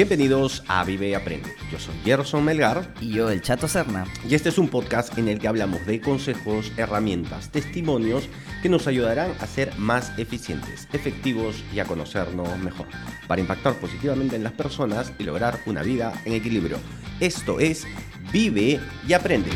Bienvenidos a Vive y Aprende. Yo soy Gerson Melgar Y yo, el Chato Serna. y este es un podcast en el que hablamos de consejos, herramientas, testimonios que nos ayudarán a ser más eficientes, efectivos y a conocernos mejor, para impactar positivamente en las personas y lograr una vida en equilibrio. Esto es Vive y Aprende.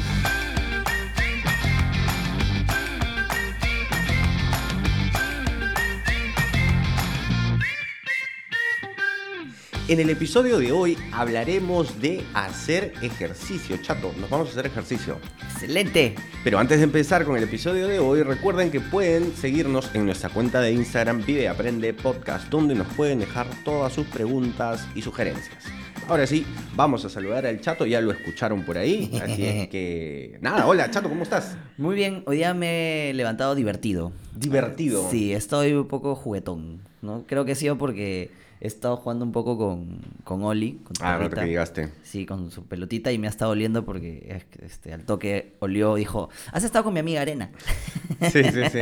En el episodio de hoy hablaremos de hacer ejercicio. Chato, nos vamos a hacer ejercicio. ¡Excelente! Pero antes de empezar con el episodio de hoy, recuerden que pueden seguirnos en nuestra cuenta de Instagram Vive Aprende Podcast, donde nos pueden dejar todas sus preguntas y sugerencias. Ahora sí, vamos a saludar al Chato, ya lo escucharon por ahí, así es que... Nada, hola Chato, ¿cómo estás? Muy bien, hoy día me he levantado divertido. Divertido. Sí, estoy un poco juguetón, ¿no? Creo que ha sido porque he estado jugando un poco con, con Oli, con tu Ah, no perrita. te llegaste. Sí, con su pelotita y me ha estado oliendo porque es que, este, al toque olió, dijo, ¿has estado con mi amiga Arena? Sí, sí, sí.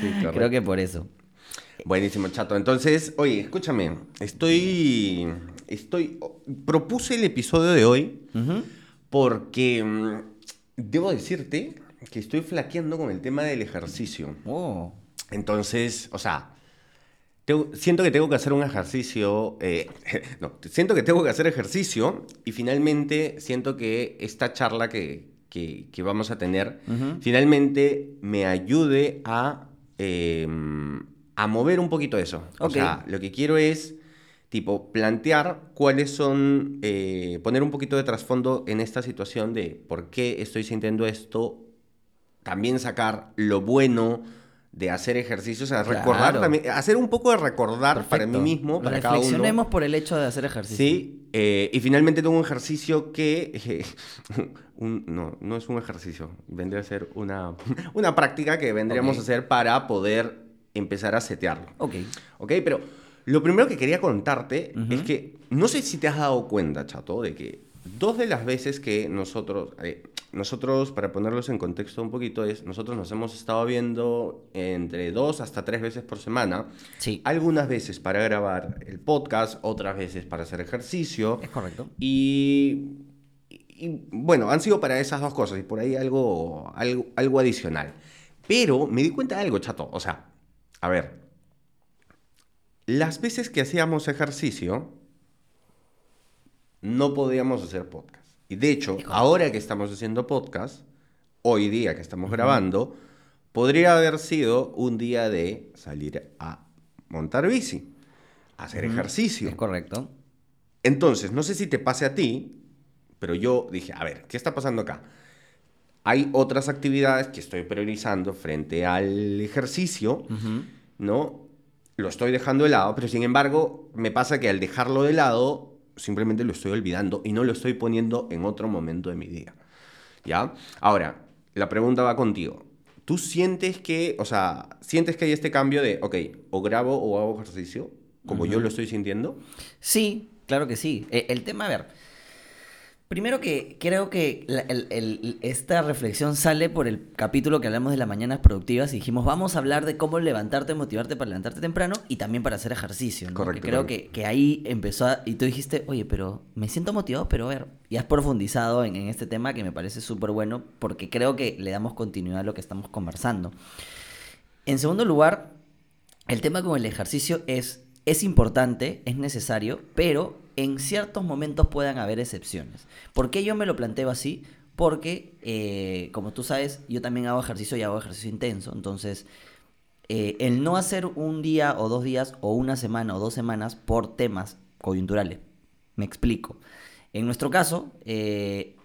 Sí. Creo que por eso. Buenísimo, chato. Entonces, oye, escúchame, estoy, estoy, propuse el episodio de hoy porque mm, debo decirte que estoy flaqueando con el tema del ejercicio. Oh, Entonces, o sea, tengo- siento que tengo que hacer un ejercicio, eh, no, siento que tengo que hacer ejercicio y finalmente siento que esta charla que, que- que vamos a tener finalmente me ayude a, eh, a mover un poquito eso. O sea, lo que quiero es, tipo, plantear cuáles son, eh, poner un poquito de trasfondo en esta situación de por qué estoy sintiendo esto, también sacar lo bueno de hacer ejercicio, o sea, Claro. recordar también, hacer un poco de recordar para mí mismo, para cada uno. Reflexionemos por el hecho de hacer ejercicio. Sí, eh, y finalmente tengo un ejercicio que, eh, un- no, no es un ejercicio, vendría a ser una, una práctica que vendríamos a hacer para poder empezar a setearlo. Ok. ¿Ok? Pero lo primero que quería contarte es que no sé si te has dado cuenta, chato, de que dos de las veces que nosotros, eh, nosotros, para ponerlos en contexto un poquito, es nosotros nos hemos estado viendo entre dos hasta tres veces por semana. Sí. Algunas veces para grabar el podcast, otras veces para hacer ejercicio. Es correcto. Y, y, bueno, han sido para esas dos cosas y por ahí algo, algo, algo adicional. Pero me di cuenta de algo, chato. O sea, a ver, las veces que hacíamos ejercicio, no podíamos hacer podcast. Y de hecho, ahora que estamos haciendo podcast, hoy día que estamos grabando, podría haber sido un día de salir a montar bici, hacer ejercicio. Es correcto. Entonces, no sé si te pase a ti, pero yo dije, a ver, ¿qué está pasando acá? Hay otras actividades que estoy priorizando frente al ejercicio. ¿no? Lo estoy dejando de lado, pero sin embargo, me pasa que al dejarlo de lado, simplemente lo estoy olvidando y no lo estoy poniendo en otro momento de mi día. ¿Ya? Ahora, la pregunta va contigo. ¿Tú sientes que, o sea, sientes que hay este cambio de, ok, o grabo o hago ejercicio, como yo lo estoy sintiendo? Sí, claro que sí. E- El, tema, a ver. Primero que creo que la- el- el- esta reflexión sale por el capítulo que hablamos de las mañanas productivas y dijimos, vamos a hablar de cómo levantarte, motivarte para levantarte temprano y también para hacer ejercicio. ¿no? Correcto, Que creo que, que ahí empezó a- y tú dijiste, oye, pero me siento motivado, pero a ver, y has profundizado en, en este tema que me parece súper bueno porque creo que le damos continuidad a lo que estamos conversando. En segundo lugar, el tema con el ejercicio es, es importante, es necesario, pero en ciertos momentos puedan haber excepciones. ¿Por qué yo me lo planteo así? Porque, eh, como tú sabes, yo también hago ejercicio y hago ejercicio intenso. Entonces, eh, el no hacer un día o dos días o una semana o dos semanas por temas coyunturales. Me explico. En nuestro caso, eh,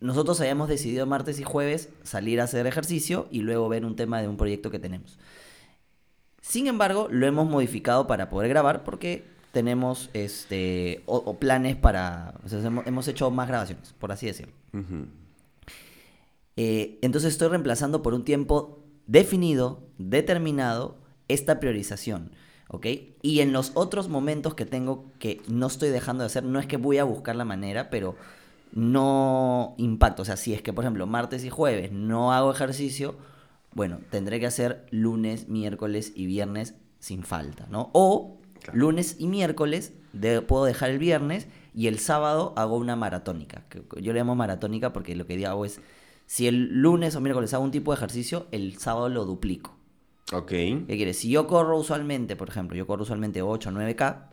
nosotros habíamos decidido martes y jueves salir a hacer ejercicio y luego ver un tema de un proyecto que tenemos. Sin embargo, lo hemos modificado para poder grabar porque tenemos este o, o planes para. o sea, hemos, hemos hecho más grabaciones, por así decirlo. Eh, entonces estoy reemplazando por un tiempo definido, determinado, esta priorización. ¿Ok? Y en los otros momentos que tengo que no estoy dejando de hacer, no es que voy a buscar la manera, pero no impacto. O sea, si es que, por ejemplo, martes y jueves no hago ejercicio, bueno, tendré que hacer lunes, miércoles y viernes sin falta, ¿no? O Claro. lunes y miércoles de- puedo dejar el viernes y el sábado hago una maratónica. que Yo le llamo maratónica porque lo que hago es, si el lunes o miércoles hago un tipo de ejercicio, el sábado lo duplico. Ok. ¿Qué quiere? Si yo corro usualmente, por ejemplo, yo corro usualmente 8 o 9K,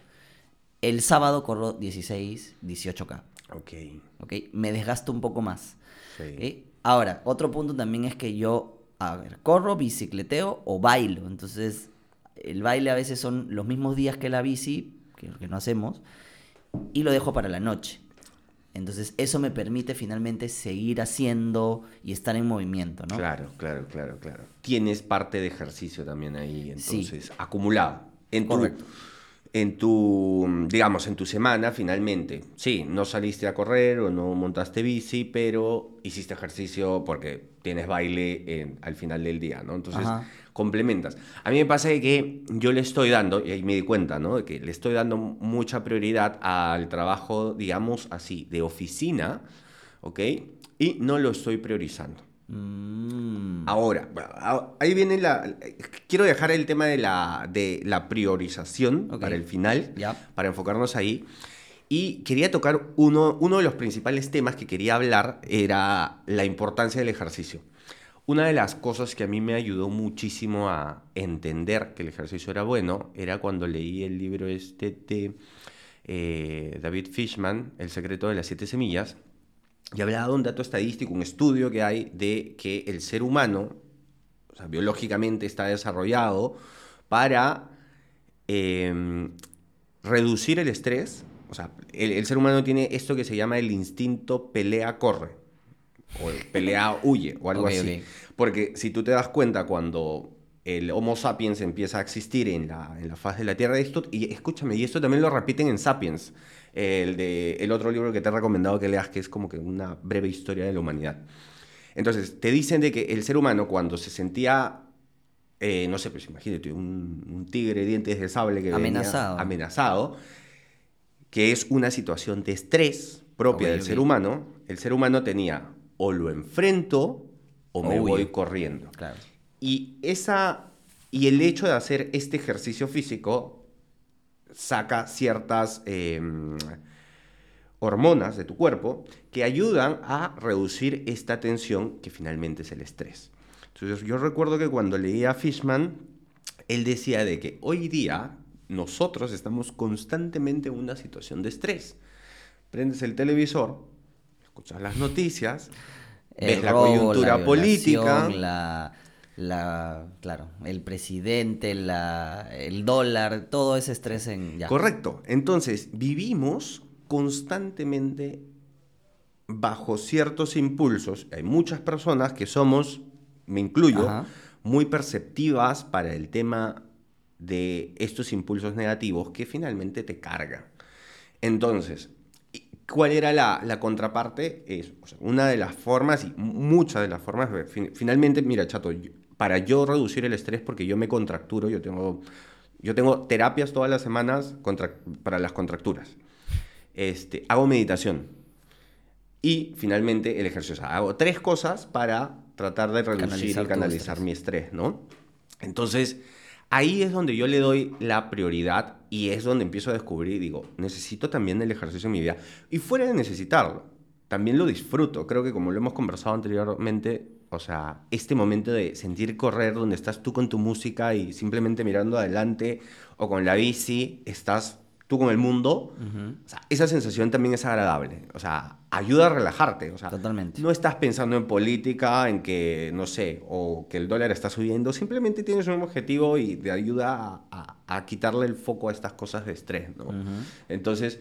el sábado corro 16, 18K. Ok. ¿Ok? Me desgasto un poco más. Sí. Ahora, otro punto también es que yo, a ver, corro, bicicleteo o bailo. Entonces, el baile a veces son los mismos días que la bici, que, que no hacemos, y lo dejo para la noche. Entonces, eso me permite finalmente seguir haciendo y estar en movimiento, ¿no? Claro, claro, claro, claro. Tienes parte de ejercicio también ahí, Sí. entonces, acumulado. En tu, en tu, digamos, en tu semana, finalmente, sí, no saliste a correr o no montaste bici, pero hiciste ejercicio porque tienes baile en- al final del día, ¿no? Entonces, Ajá. Complementas. A mí me pasa que yo le estoy dando, y ahí me di cuenta, ¿no? De que le estoy dando mucha prioridad al trabajo, digamos así, de oficina, ¿ok? Y no lo estoy priorizando. Mm, Ahora, ahí viene la... Quiero dejar el tema de la, de la priorización Ok. para el final, Ya. para enfocarnos ahí. Y quería tocar uno, uno de los principales temas que quería hablar, era la importancia del ejercicio. Una de las cosas que a mí me ayudó muchísimo a entender que el ejercicio era bueno, era cuando leí el libro este de eh, David Fishman, El secreto de las siete semillas, y hablaba de un dato estadístico, un estudio que hay de que el ser humano, o sea, biológicamente está desarrollado para em, reducir el estrés. O sea, el, el ser humano tiene esto que se llama el instinto pelea-corre, o el pelea-huye, o algo así. Porque si tú te das cuenta cuando el Homo sapiens empieza a existir en la, en la faz de la Tierra, esto, y escúchame, y esto también lo repiten en Sapiens, el, de, el otro libro que te he recomendado que leas, que es como que una breve historia de la humanidad. Entonces, te dicen de que el ser humano cuando se sentía, eh, no sé, pues imagínate, un, un tigre dientes de sable que venía Amenazado. amenazado, que es una situación de estrés propia del ser humano, el ser humano tenía o lo enfrento o me O voy corriendo. claro. Y, esa, y el hecho de hacer este ejercicio físico saca ciertas eh, hormonas de tu cuerpo que ayudan a reducir esta tensión que finalmente es el estrés. Entonces yo recuerdo que cuando leía a Fishman, él decía de que hoy día nosotros estamos constantemente en una situación de estrés. Prendes el televisor, escuchas las noticias, ves la coyuntura la política. La, la, claro, el presidente, la, el dólar, todo ese estrés en... Ya. Correcto. Entonces, vivimos constantemente bajo ciertos impulsos. Hay muchas personas que somos, me incluyo, Ajá. muy perceptivas para el tema de estos impulsos negativos que finalmente te cargan. Entonces, ¿y ¿cuál era la, la contraparte? Es o sea, una de las formas, y muchas de las formas, fin- finalmente, mira, chato, yo- para yo reducir el estrés, porque yo me contracturo, yo tengo, yo tengo terapias todas las semanas contra- para las contracturas. Este, hago meditación. Y finalmente el ejercicio. O sea, hago tres cosas para tratar de reducir Canalizar y canalizar estrés. mi estrés, ¿no? Entonces, ahí es donde yo le doy la prioridad y es donde empiezo a descubrir y digo, necesito también el ejercicio en mi vida. Y fuera de necesitarlo, también lo disfruto. Creo que como lo hemos conversado anteriormente, o sea, este momento de sentir correr donde estás tú con tu música y simplemente mirando adelante o con la bici, estás tú con el mundo, o sea, esa sensación también es agradable. O sea, ayuda a relajarte. O sea, Totalmente. no estás pensando en política, en que, no sé, o que el dólar está subiendo, simplemente tienes un objetivo y te ayuda a, a- a quitarle el foco a estas cosas de estrés, ¿no? Entonces,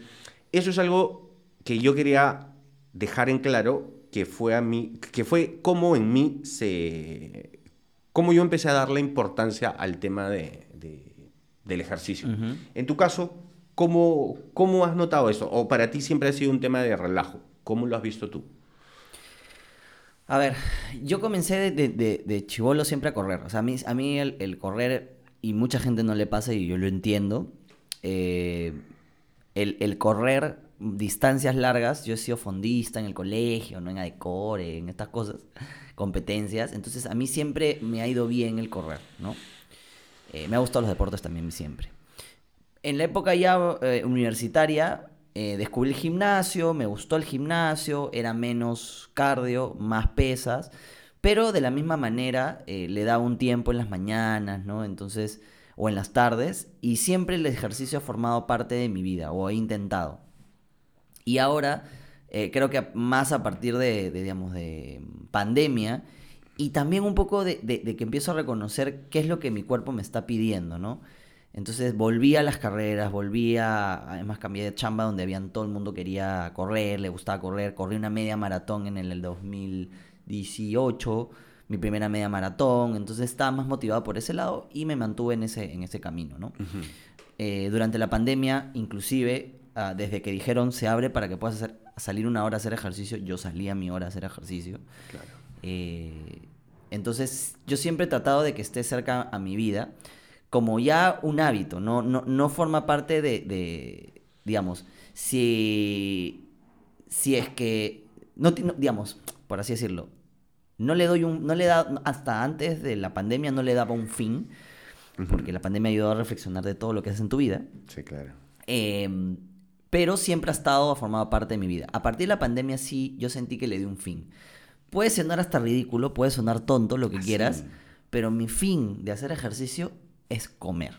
eso es algo que yo quería dejar en claro que fue a mí, que fue como en mí se, cómo yo empecé a darle importancia al tema de, de- del ejercicio. En tu caso, ¿cómo, ¿cómo has notado eso? ¿O para ti siempre ha sido un tema de relajo? ¿Cómo lo has visto tú? A ver, yo comencé de, de, chivolo siempre a correr. O sea, a mí, el, correr, y mucha gente no le pasa y yo lo entiendo, eh, el, el correr distancias largas, yo he sido fondista en el colegio, no en Adecore, en estas cosas, competencias. Entonces a mí siempre me ha ido bien el correr, ¿no? Eh, me ha gustado los deportes también siempre. en la época ya eh, universitaria eh, descubrí el gimnasio, me gustó el gimnasio, era menos cardio, más pesas, pero de la misma manera eh, le daba un tiempo en las mañanas, ¿no? Entonces, o en las tardes, y siempre el ejercicio ha formado parte de mi vida, o he intentado. Y ahora, eh, creo que más a partir de, de, digamos, de pandemia, y también un poco de, de- de que empiezo a reconocer qué es lo que mi cuerpo me está pidiendo, ¿no? Entonces volví a las carreras, volví a, además cambié de chamba donde habían todo el mundo quería correr, le gustaba correr, corrí una media maratón en el 2018, mi primera media maratón, entonces estaba más motivado por ese lado y me mantuve en ese, en ese camino, ¿no? Eh, durante la pandemia, inclusive, ah, desde que dijeron se abre para que puedas hacer- salir una hora a hacer ejercicio, yo salí a mi hora a hacer ejercicio. Claro. Eh, entonces, yo siempre he tratado de que esté cerca a mi vida como ya un hábito, no, no, no forma parte de, de, digamos, si, si es que, no, no, digamos, por así decirlo, no le doy un, no le da, hasta antes de la pandemia no le daba un fin, porque la pandemia ayudó a reflexionar de todo lo que haces en tu vida. Sí, claro. Eh, pero siempre ha estado, ha formado parte de mi vida. A partir de la pandemia sí, yo sentí que le di un fin. Puede sonar hasta ridículo, puede sonar tonto, lo que Ah, quieras, pero mi fin de hacer ejercicio es comer.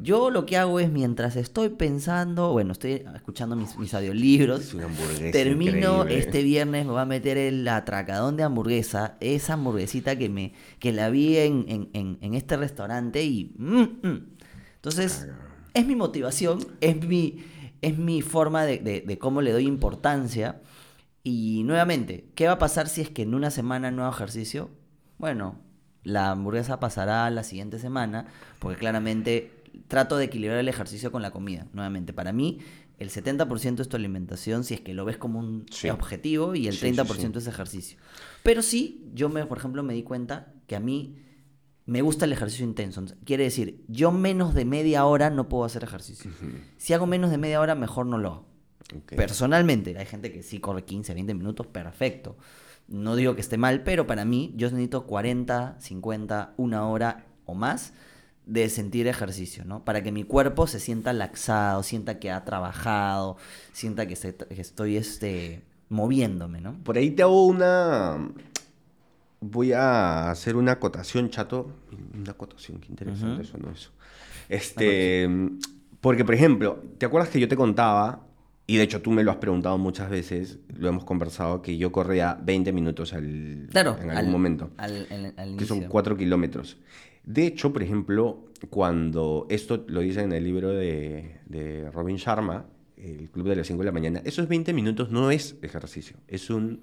Yo lo que hago es mientras estoy pensando, bueno, estoy escuchando mis, mis audiolibros, Es una hamburguesa termino increíble. este viernes, me voy a meter el atracadón de hamburguesa, esa hamburguesita que me que la vi en, en- en- en este restaurante y... mm, mm. Entonces, es mi motivación, es mi, es mi forma de, de- de cómo le doy importancia. Y nuevamente, ¿qué va a pasar si es que en una semana no hago ejercicio? Bueno, la hamburguesa pasará la siguiente semana, porque claramente trato de equilibrar el ejercicio con la comida. Nuevamente, para mí, el 70% es tu alimentación, si es que lo ves como un Sí. objetivo, y el Sí, sí, 30% es ejercicio. Pero sí, yo, me, por ejemplo, me di cuenta que a mí me gusta el ejercicio intenso. Quiere decir, yo menos de media hora no puedo hacer ejercicio. Si hago menos de media hora, mejor no lo hago. Ok. Personalmente, hay gente que sí corre 15, 20 minutos, perfecto. No digo que esté mal, pero para mí yo necesito 40, 50, una hora o más de sentir ejercicio, ¿no? Para que mi cuerpo se sienta laxado, sienta que ha trabajado, sienta que, se- que estoy este, moviéndome, ¿no? Por ahí te hago una. Voy a hacer una acotación, chato. Una acotación, qué interesante Ujú. eso, ¿no? Eso. Este. Porque, por ejemplo, ¿te acuerdas que yo te contaba? Y de hecho tú me lo has preguntado muchas veces, lo hemos conversado, que yo corría 20 minutos al, Claro, en algún al- momento. Al, al- que son inicio. 4 kilómetros. De hecho, por ejemplo, cuando esto lo dice en el libro de, de Robin Sharma, el Club de las 5 de la mañana, esos 20 minutos no es ejercicio, es un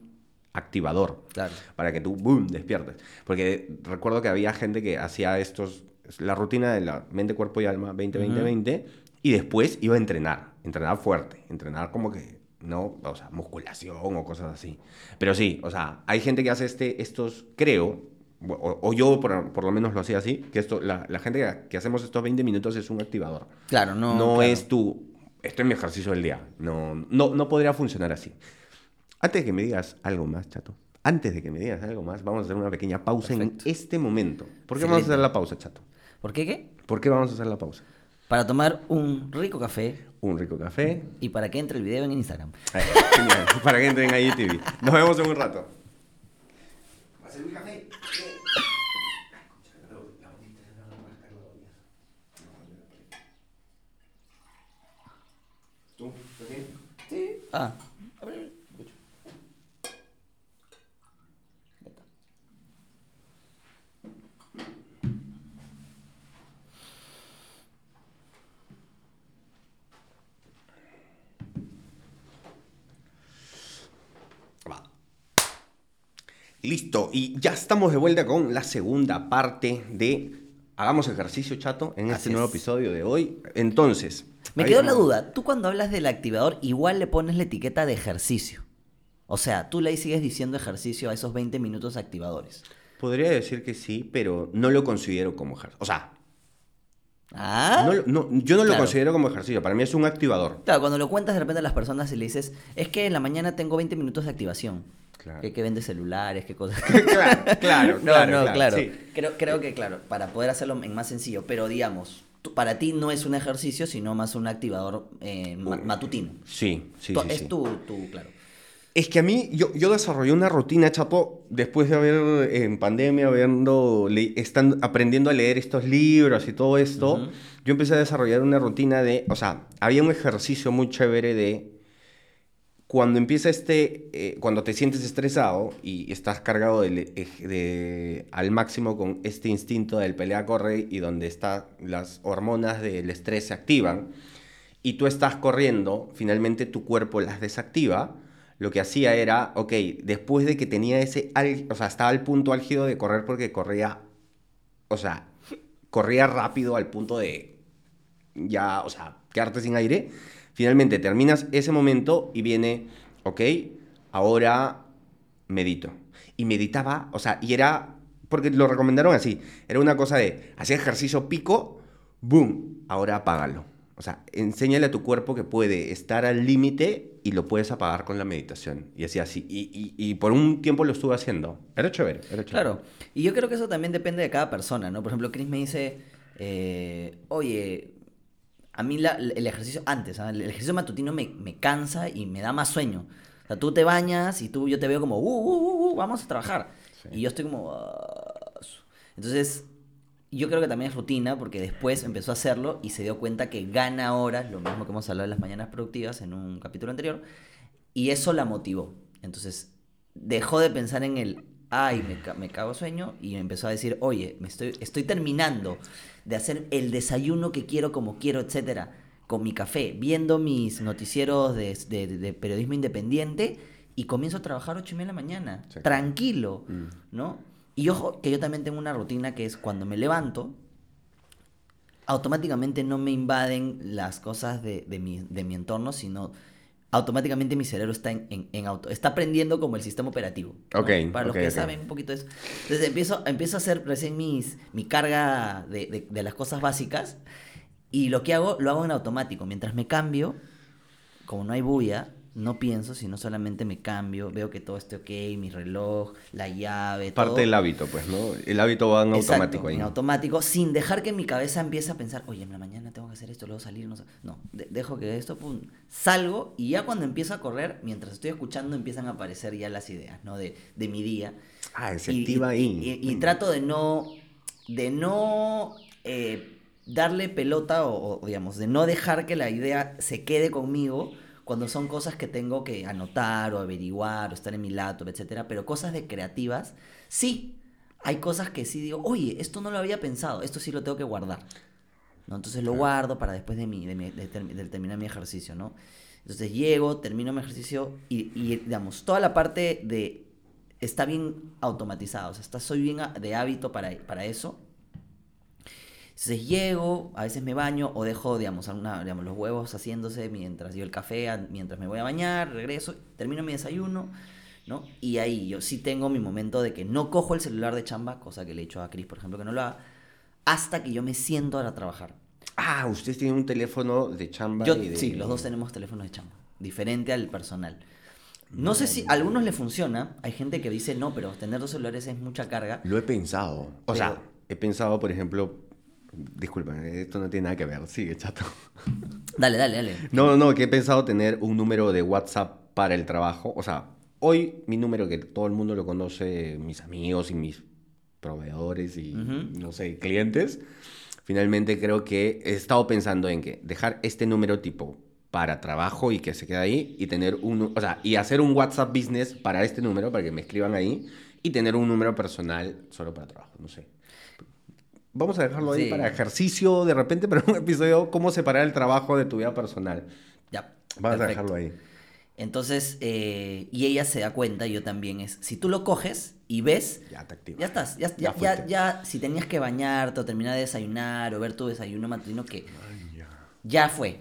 activador Claro. para que tú, boom, despiertes. Porque recuerdo que había gente que hacía estos, la rutina de la mente, cuerpo y alma, 20, 20, 20, y después iba a entrenar, entrenar fuerte, entrenar como que, no, o sea, musculación o cosas así. Pero sí, o sea, hay gente que hace este, estos, creo, o, o yo por, por lo menos lo hacía así, que esto, la, la gente que, que hacemos estos 20 minutos es un activador. Claro, no. No, claro. es tu, esto es mi ejercicio del día. No, no, no podría funcionar así. Antes de que me digas algo más, chato. Antes de que me digas algo más, vamos a hacer una pequeña pausa Perfecto. en este momento. ¿Por qué vamos a Excelente. hacer la pausa, chato? ¿Por qué qué? ¿Por qué vamos a hacer la pausa? Para tomar un rico café Un rico café. y para que entre el video en Instagram. Ahí, genial. Para que entren ahí TV. Nos vemos en un rato. ¿Va a ser un café? ¿Tú? ¿Estás bien? Sí. Ah. a ver, escucho. Ya está. Va. Listo, y ya estamos de vuelta con la segunda parte de Hagamos ejercicio, chato, en este nuevo episodio de hoy. Entonces, Me quedó la duda. Tú cuando hablas del activador, igual le pones la etiqueta de ejercicio. O sea, tú le ahí sigues diciendo ejercicio a esos 20 minutos activadores. Podría decir que sí, pero no lo considero como ejercicio. O sea, Ah. no no, yo no lo considero como ejercicio. Para mí es un activador. Claro, cuando lo cuentas de repente a las personas y le dices, es que en la mañana tengo 20 minutos de activación. Claro. Que, que vende celulares, qué cosas. claro, claro, no, claro, no, claro, claro. sí. Creo, creo que, claro, para poder hacerlo en más sencillo, pero digamos, tú- para ti no es un ejercicio, sino más un activador eh, ma- matutino. Sí, sí, sí, es sí. tu, tu- claro. Es que a mí, yo, yo desarrollé una rutina, Chapo, después de haber en pandemia, habiendo, le- están aprendiendo a leer estos libros y todo esto, yo empecé a desarrollar una rutina de, o sea, había un ejercicio muy chévere de cuando empieza este, eh, cuando te sientes estresado y estás cargado de, de- de- al máximo con este instinto del pelea-corre y donde está, las hormonas del estrés se activan y tú estás corriendo, finalmente tu cuerpo las desactiva, lo que hacía era, ok, después de que tenía ese, al- o sea, estaba al punto álgido de correr porque corría, o sea, corría rápido al punto de ya, o sea, quedarte sin aire. Finalmente terminas ese momento y viene, ok, ahora medito. Y meditaba, o sea, y era, porque lo recomendaron así, era una cosa de, hacía ejercicio pico, boom, ahora apágalo. O sea, enséñale a tu cuerpo que puede estar al límite y lo puedes apagar con la meditación. Y así, así. Y, y- y por un tiempo lo estuve haciendo. Era chévere, era chévere. Claro, y yo creo que eso también depende de cada persona, ¿no? Por ejemplo, Chris me dice, eh, oye, a mí la- el ejercicio antes, ¿ah? el ejercicio matutino me, me cansa y me da más sueño. O sea, tú te bañas y tú, yo te veo como, uh, uh, uh, uh, vamos a trabajar. Sí. Y yo estoy como... "Ah, su". Entonces, yo creo que también es rutina porque después empezó a hacerlo y se dio cuenta que gana horas, lo mismo que hemos hablado de las mañanas productivas en un capítulo anterior, y eso la motivó. Entonces, dejó de pensar en el, ay, me, me cago sueño, y empezó a decir, oye, me estoy, estoy terminando de hacer el desayuno que quiero, como quiero, etcétera, con mi café, viendo mis noticieros de, de- de periodismo independiente, y comienzo a trabajar ocho y media de la mañana, Sí. tranquilo, Mm. ¿no? Y ojo, que yo también tengo una rutina que es cuando me levanto, automáticamente no me invaden las cosas de, de mi, de mi entorno, sino automáticamente mi cerebro está en, en- en auto, está aprendiendo como el sistema operativo. ¿no? Ok, Para los ok, que ok. saben un poquito de eso. Entonces empiezo, empiezo a hacer recién mis, mi carga de, de- de las cosas básicas y lo que hago, lo hago en automático. Mientras me cambio, como no hay bulla, no pienso, sino solamente me cambio, veo que todo esté ok, mi reloj, la llave, todo. Parte del hábito, pues, ¿no? El hábito va en Exacto, automático ahí. En automático, sin dejar que mi cabeza empiece a pensar, oye, en la mañana tengo que hacer esto, luego salir, no sé. No, de- dejo que esto, pum, salgo y ya cuando empiezo a correr, mientras estoy escuchando, empiezan a aparecer ya las ideas, ¿no? De, de mi día. Ah, se Y- activa y, ahí. y- y trato de no, de no eh, darle pelota o, o, digamos, de no dejar que la idea se quede conmigo cuando son cosas que tengo que anotar o averiguar o estar en mi laptop, etcétera, pero cosas de creativas, sí, hay cosas que sí digo, oye, esto no lo había pensado, esto sí lo tengo que guardar. ¿no? Entonces lo guardo para después de, mi, de, mi- de termi- de terminar mi ejercicio, ¿no? Entonces llego, termino mi ejercicio y, y, digamos, toda la parte de... Está bien automatizado, o sea, está, soy bien de hábito para, para eso. Entonces llego, a veces me baño o dejo, digamos, alguna, digamos, los huevos haciéndose mientras yo el café, mientras me voy a bañar, regreso, termino mi desayuno, ¿no? Y ahí yo sí tengo mi momento de que no cojo el celular de chamba, cosa que le he dicho a Cris, por ejemplo, que no lo haga, hasta que yo me siento a trabajar. Ah, ustedes tienen un teléfono de chamba Yo, y de... Sí, los dos tenemos teléfonos de chamba, diferente al personal. No sé si a algunos le funciona, hay gente que dice no, pero tener dos celulares es mucha carga. Lo he pensado. O Pero- sea, he pensado, por ejemplo... Disculpa, esto no tiene nada que ver. Sigue, chato. Dale, dale, dale. No, no, que he pensado tener un número de WhatsApp para el trabajo. O sea, hoy mi número que todo el mundo lo conoce, mis amigos y mis proveedores y, Ujú. no sé, clientes. Finalmente creo que he estado pensando en que dejar este número tipo para trabajo y que se quede ahí y tener un, o sea, y hacer un WhatsApp business para este número para que me escriban ahí y tener un número personal solo para trabajo, no sé. Vamos a dejarlo ahí Sí. para ejercicio de repente, pero un episodio cómo separar el trabajo de tu vida personal. Ya. Vamos a dejarlo ahí. Entonces, eh, y ella se da cuenta, yo también, es, si tú lo coges y ves, Ya te activas. ya estás, ya, Ya ya, si tenías que bañarte o terminar de desayunar o ver tu desayuno matutino, que Ay, ya. ya fue.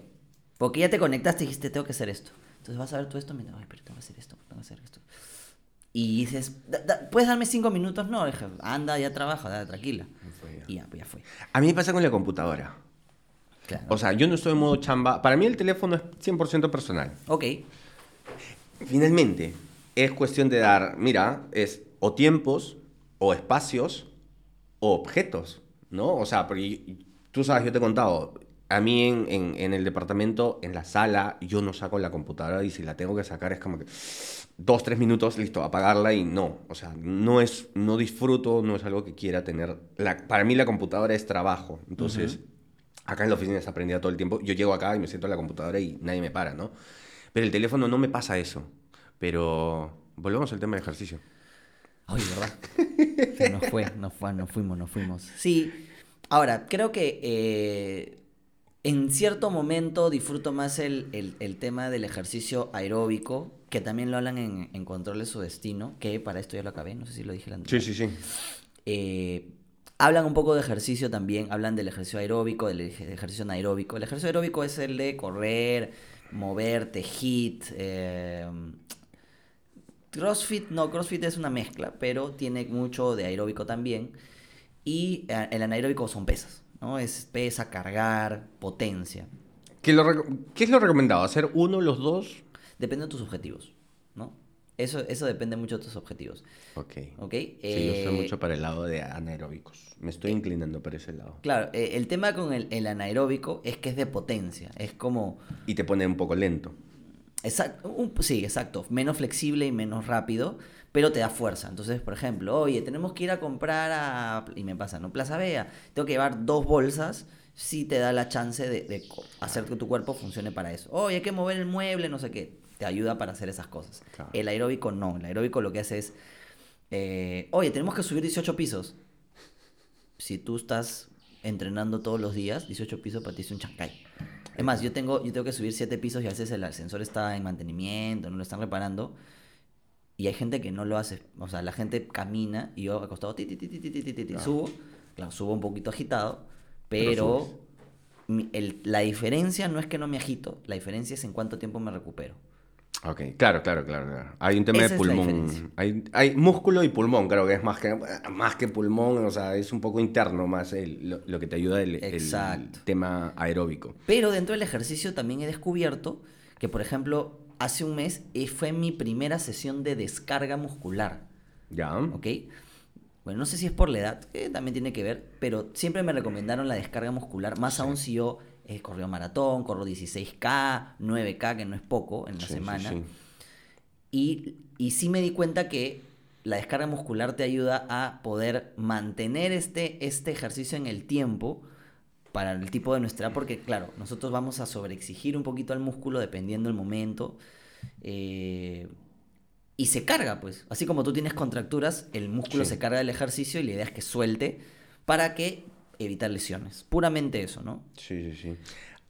Porque ya te conectaste y dijiste, tengo que hacer esto. Entonces vas a ver tú esto, mira, ay, pero tengo que hacer esto, tengo que hacer esto. Y dices, "Da- da- ¿puedes darme cinco minutos? No, dije, anda, ya trabaja, dale, tranquila. ya. Y ya, pues ya fue. A mí me pasa con la computadora. Claro. O sea, yo no estoy en modo chamba. Para mí el teléfono es 100% personal. ok, Finalmente, es cuestión de dar, mira, es o tiempos, o espacios, o objetos, ¿no? O sea, porque tú sabes, yo te he contado, a mí en, en- en el departamento, en la sala, yo no saco la computadora y si la tengo que sacar es como que dos, tres minutos, listo, apagarla y no. O sea, no es, no disfruto, no es algo que quiera tener. La- para mí la computadora es trabajo. Entonces, acá en la oficina se aprendía todo el tiempo. Yo llego acá y me siento en la computadora y nadie me para, ¿no? Pero el teléfono no me pasa eso. Pero volvemos al tema del ejercicio. Ay, ¿verdad? Se nos fue, nos fue, nos fuimos, nos fuimos. Sí, ahora, creo que eh, en cierto momento disfruto más el, el- el tema del ejercicio aeróbico, que también lo hablan en, en Control de su Destino, que para esto ya lo acabé, no sé si lo dije la Sí, sí, sí. eh, hablan un poco de ejercicio también, hablan del ejercicio aeróbico, del ej- ejercicio anaeróbico. El ejercicio aeróbico es el de correr, moverte, hit. eh, CrossFit, no, CrossFit es una mezcla, pero tiene mucho de aeróbico también. Y eh, el anaeróbico son pesas, ¿no? Es pesa, cargar, potencia. ¿Qué, lo ¿Qué es lo recomendado? ¿Hacer uno, los dos? Depende de tus objetivos, ¿no? Eso, eso depende mucho de tus objetivos, Ok. ¿ok? Sí, yo estoy Eh, mucho para el lado de anaeróbicos. Me estoy inclinando para ese lado. Claro, eh, el tema con el, el anaeróbico es que es de potencia. Es como. Y te pone un poco lento. Exacto, un- sí, exacto. Menos flexible y menos rápido, pero te da fuerza. Entonces, por ejemplo, oye, tenemos que ir a comprar a. Y me pasa, ¿no? Plaza Vea. Tengo que llevar dos bolsas. Sí te da la chance de, hacer que tu cuerpo funcione para eso. Oye, hay que mover el mueble, no sé qué te ayuda para hacer esas cosas. Claro. El aeróbico no, el aeróbico lo que hace es, eh, oye, tenemos que subir 18 pisos. Si tú estás entrenando todos los días, 18 pisos para ti es un chancay. Es más, yo tengo, yo tengo que subir 7 pisos y a veces el ascensor está en mantenimiento, no lo están reparando. Y hay gente que no lo hace. O sea, la gente camina y yo acostado, ti, ti, ti, claro. subo. Claro, subo un poquito agitado, pero, la diferencia no es que no me agito, la diferencia es en cuánto tiempo me recupero. Ok, claro, claro, claro. claro. Hay un tema Esa de pulmón. hay, hay músculo y pulmón, creo que es más que, más que pulmón, o sea, es un poco interno más el- lo, lo que te ayuda el, el tema aeróbico. Pero dentro del ejercicio también he descubierto que, por ejemplo, hace un mes eh, fue mi primera sesión de descarga muscular. ¿Ya? ¿Ok? Bueno, no sé si es por la edad, que también tiene que ver, pero siempre me recomendaron la descarga muscular, más Sí. aún si yo eh, corro maratón, corro 16K, 9K, que no es poco en la Sí, semana. sí. Y, y sí me di cuenta que la descarga muscular te ayuda a poder mantener este, este ejercicio en el tiempo para el tipo de nuestra edad, porque claro, nosotros vamos a sobreexigir un poquito al músculo dependiendo del momento. eh, y se carga, pues. Así como tú tienes contracturas, el músculo Sí. se carga del ejercicio y la idea es que suelte para que evitar lesiones. Puramente eso, ¿no? Sí, sí, sí.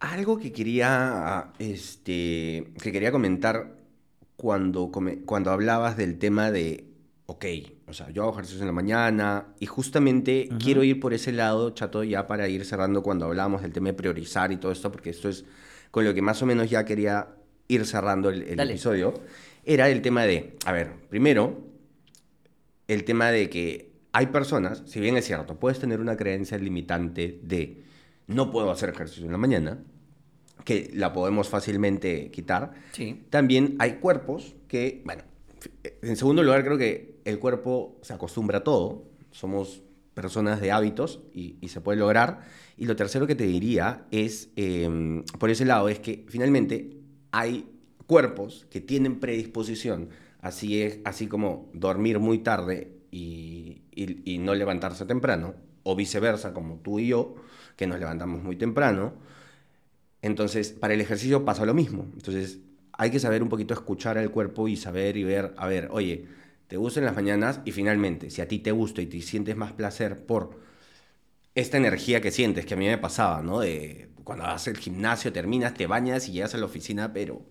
Algo que quería, este, que quería comentar cuando, come- cuando hablabas del tema de, ok, o sea, yo hago ejercicio en la mañana y justamente quiero ir por ese lado, chato, ya para ir cerrando cuando hablábamos del tema de priorizar y todo esto, porque esto es con lo que más o menos ya quería ir cerrando el, episodio, era el tema de, a ver, primero, el tema de que hay personas, si bien es cierto, puedes tener una creencia limitante de no puedo hacer ejercicio en la mañana, que la podemos fácilmente quitar. Sí. También hay cuerpos que, bueno, en segundo lugar creo que el cuerpo se acostumbra a todo, somos personas de hábitos y, y se puede lograr. Y lo tercero que te diría es, eh, por ese lado, es que finalmente hay cuerpos que tienen predisposición, así, es, así como dormir muy tarde y, y- no levantarse temprano, o viceversa, como tú y yo, que nos levantamos muy temprano. Entonces, para el ejercicio pasa lo mismo. Entonces, hay que saber un poquito escuchar al cuerpo y saber y ver, a ver, oye, ¿te gustan las mañanas? Y finalmente, si a ti te gusta y te sientes más placer por esta energía que sientes, que a mí me pasaba, ¿no? De cuando vas al gimnasio, terminas, te bañas y llegas a la oficina, pero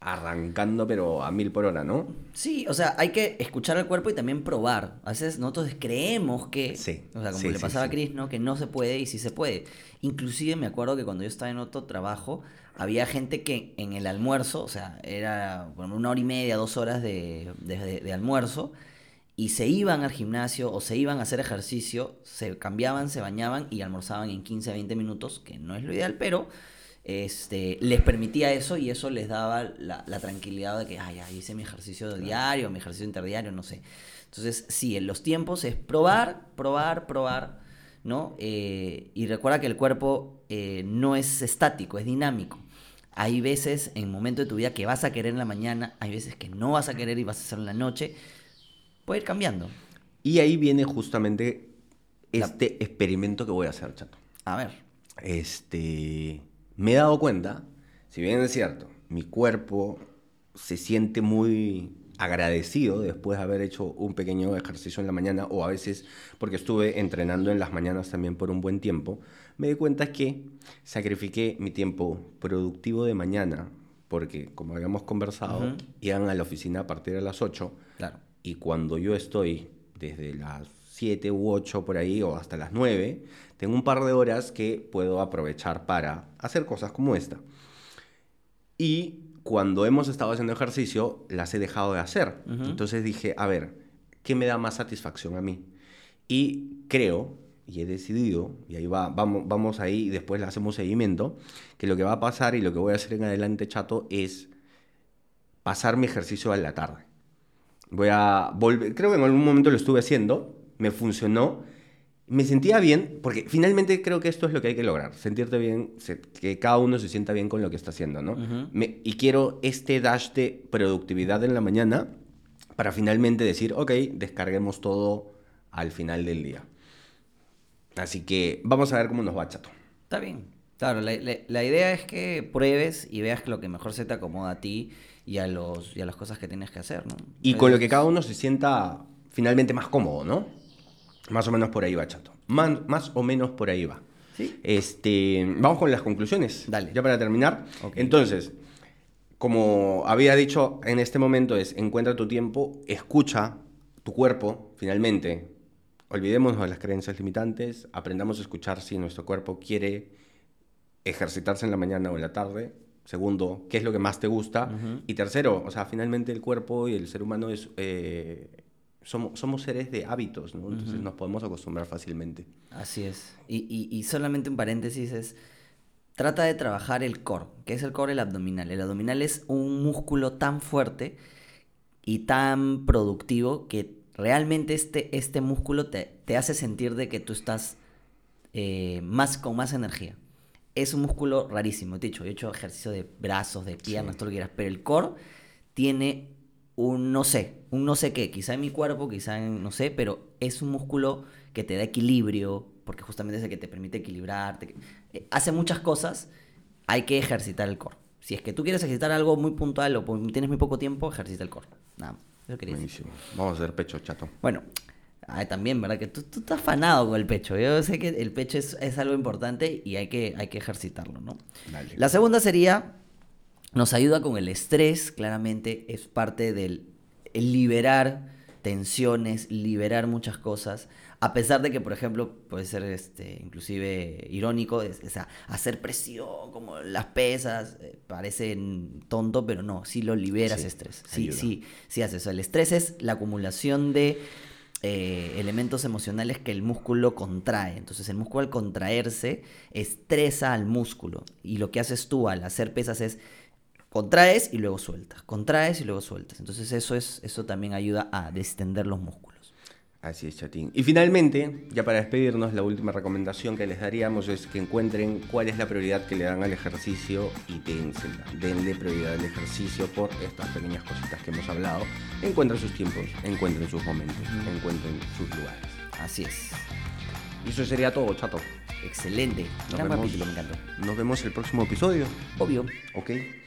arrancando, pero a mil por hora, ¿no? Sí, o sea, hay que escuchar al cuerpo y también probar. A veces nosotros creemos que, Sí, o sea, como sí, le pasaba sí. a Chris, ¿no? Que no se puede y sí se puede. Inclusive me acuerdo que cuando yo estaba en otro trabajo, había gente que en el almuerzo, o sea, era bueno, una hora y media, dos horas de, de- de- de almuerzo, y se iban al gimnasio o se iban a hacer ejercicio, se cambiaban, se bañaban y almorzaban en 15, 20 minutos, que no es lo ideal, pero este, les permitía eso y eso les daba la, la tranquilidad de que, ay, ya hice mi ejercicio diario, mi ejercicio interdiario, no sé. Entonces, sí, en los tiempos es probar, probar, probar. ¿no? Eh, y recuerda que el cuerpo eh, no es estático, es dinámico. Hay veces en momento de tu vida que vas a querer en la mañana, hay veces que no vas a querer y vas a hacer en la noche. Puede ir cambiando. Y ahí viene justamente este experimento que voy a hacer, chato. A ver. Este, me he dado cuenta, si bien es cierto, mi cuerpo se siente muy agradecido después de haber hecho un pequeño ejercicio en la mañana o a veces porque estuve entrenando en las mañanas también por un buen tiempo, me di cuenta que sacrifiqué mi tiempo productivo de mañana porque como habíamos conversado, iban a la oficina a partir de las 8 Claro. y cuando yo estoy desde las 7 u 8 por ahí o hasta las 9, tengo un par de horas que puedo aprovechar para hacer cosas como esta. Y cuando hemos estado haciendo ejercicio, las he dejado de hacer. Entonces dije, a ver, ¿qué me da más satisfacción a mí? Y creo, y he decidido, y ahí va, vamos, vamos ahí y después le hacemos seguimiento, que lo que va a pasar y lo que voy a hacer en adelante, chato, es pasar mi ejercicio a la tarde. Voy a volver, creo que en algún momento lo estuve haciendo, me funcionó, me sentía bien, porque finalmente creo que esto es lo que hay que lograr, sentirte bien, que cada uno se sienta bien con lo que está haciendo, ¿no? Me- y quiero este dash de productividad en la mañana para finalmente decir, ok, descarguemos todo al final del día. Así que vamos a ver cómo nos va, chato. Está bien. Claro, la, la- la idea es que pruebes y veas lo que mejor se te acomoda a ti y a, los, y a las cosas que tienes que hacer, ¿no? Y con lo que cada uno se sienta finalmente más cómodo, ¿no? Más o menos por ahí va, chato. Man- más o menos por ahí va. Sí. Este, vamos con las conclusiones. Dale. Ya para terminar. Entonces, como había dicho en este momento, es encuentra tu tiempo, escucha tu cuerpo, finalmente. Olvidémonos de las creencias limitantes, aprendamos a escuchar si nuestro cuerpo quiere ejercitarse en la mañana o en la tarde. Segundo, qué es lo que más te gusta. Y tercero, o sea, finalmente el cuerpo y el ser humano es, eh, somos, somos seres de hábitos, ¿no? Entonces nos podemos acostumbrar fácilmente. Así es. Y, y- y solamente un paréntesis es, trata de trabajar el core. ¿Qué es el core? El abdominal. El abdominal es un músculo tan fuerte y tan productivo que realmente este, este músculo te, te hace sentir de que tú estás eh, más, con más energía. Es un músculo rarísimo, te he dicho, he hecho ejercicio de brazos, de piernas, todo lo que quieras, pero el core tiene un no sé, un no sé qué, quizá en mi cuerpo, quizá en no sé, pero es un músculo que te da equilibrio, porque justamente es el que te permite equilibrarte, eh, hace muchas cosas, hay que ejercitar el core. Si es que tú quieres ejercitar algo muy puntual o tienes muy poco tiempo, ejercita el core. Nada, más. eso quería decir. Buenísimo. Vamos a hacer pecho, chato. Bueno, ah, también, ¿verdad? Que tú, tú estás fanado con el pecho. Yo sé que el pecho es, es algo importante y hay que, hay que ejercitarlo, ¿no? Dale. La segunda sería, nos ayuda con el estrés, claramente es parte del el liberar tensiones, liberar muchas cosas, a pesar de que, por ejemplo, puede ser este, inclusive irónico, es, sea, hacer presión, como las pesas, eh, parecen tonto, pero no, sí lo liberas Sí, estrés, sí, ayuda. sí, sí hace eso. El estrés es la acumulación de eh, elementos emocionales que el músculo contrae. Entonces el músculo al contraerse estresa al músculo. Y lo que haces tú al hacer pesas es contraes y luego sueltas. Contraes y luego sueltas. Entonces eso, es, eso también ayuda a distender los músculos. Así es, chatín. Y finalmente, ya para despedirnos, la última recomendación que les daríamos es que encuentren cuál es la prioridad que le dan al ejercicio y dénsela. Denle prioridad al ejercicio por estas pequeñas cositas que hemos hablado. Encuentren sus tiempos, encuentren sus momentos, encuentren sus lugares. Así es. Y eso sería todo, chato. Excelente. Nos Gran vemos. capítulo, me encantó. Nos vemos el próximo episodio. Obvio, ¿Ok?